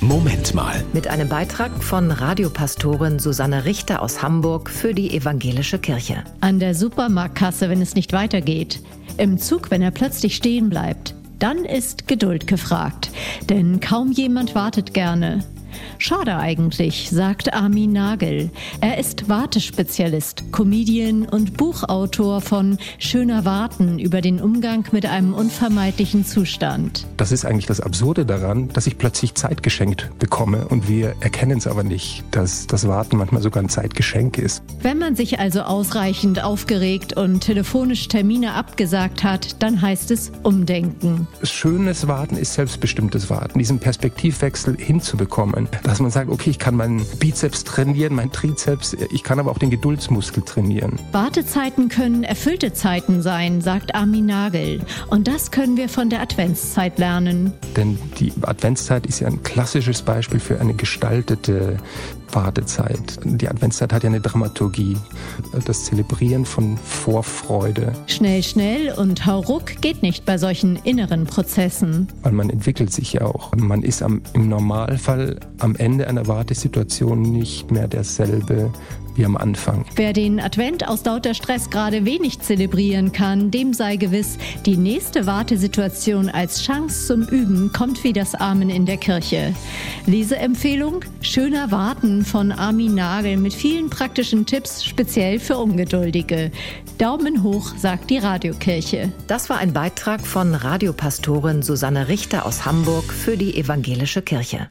Moment mal. Mit einem Beitrag von Radiopastorin Susanne Richter aus Hamburg für die Evangelische Kirche. An der Supermarktkasse, wenn es nicht weitergeht. Im Zug, wenn er plötzlich stehen bleibt. Dann ist Geduld gefragt. Denn kaum jemand wartet gerne. Schade eigentlich, sagt Armin Nagel. Er ist Wartespezialist, Comedian und Buchautor von Schöner Warten über den Umgang mit einem unvermeidlichen Zustand. Das ist eigentlich das Absurde daran, dass ich plötzlich Zeit geschenkt bekomme und wir erkennen es aber nicht, dass das Warten manchmal sogar ein Zeitgeschenk ist. Wenn man sich also ausreichend aufgeregt und telefonisch Termine abgesagt hat, dann heißt es umdenken. Schönes Warten ist selbstbestimmtes Warten, diesen Perspektivwechsel hinzubekommen dass man sagt, okay, ich kann meinen Bizeps trainieren, meinen Trizeps, ich kann aber auch den Geduldsmuskel trainieren. Wartezeiten können erfüllte Zeiten sein, sagt Armin Nagel. Und das können wir von der Adventszeit lernen. Denn die Adventszeit ist ja ein klassisches Beispiel für eine gestaltete Wartezeit. Die Adventszeit hat ja eine Dramaturgie, das Zelebrieren von Vorfreude. Schnell, schnell und hauruck geht nicht bei solchen inneren Prozessen. Weil man entwickelt sich ja auch. Man ist am, im Normalfall am Ende einer Wartesituation nicht mehr derselbe wie am Anfang. Wer den Advent aus lauter Stress gerade wenig zelebrieren kann, dem sei gewiss, die nächste Wartesituation als Chance zum Üben kommt wie das Amen in der Kirche. Leseempfehlung: Schöner Warten von Armin Nagel mit vielen praktischen Tipps, speziell für Ungeduldige. Daumen hoch, sagt die Radiokirche. Das war ein Beitrag von Radiopastorin Susanne Richter aus Hamburg für die Evangelische Kirche.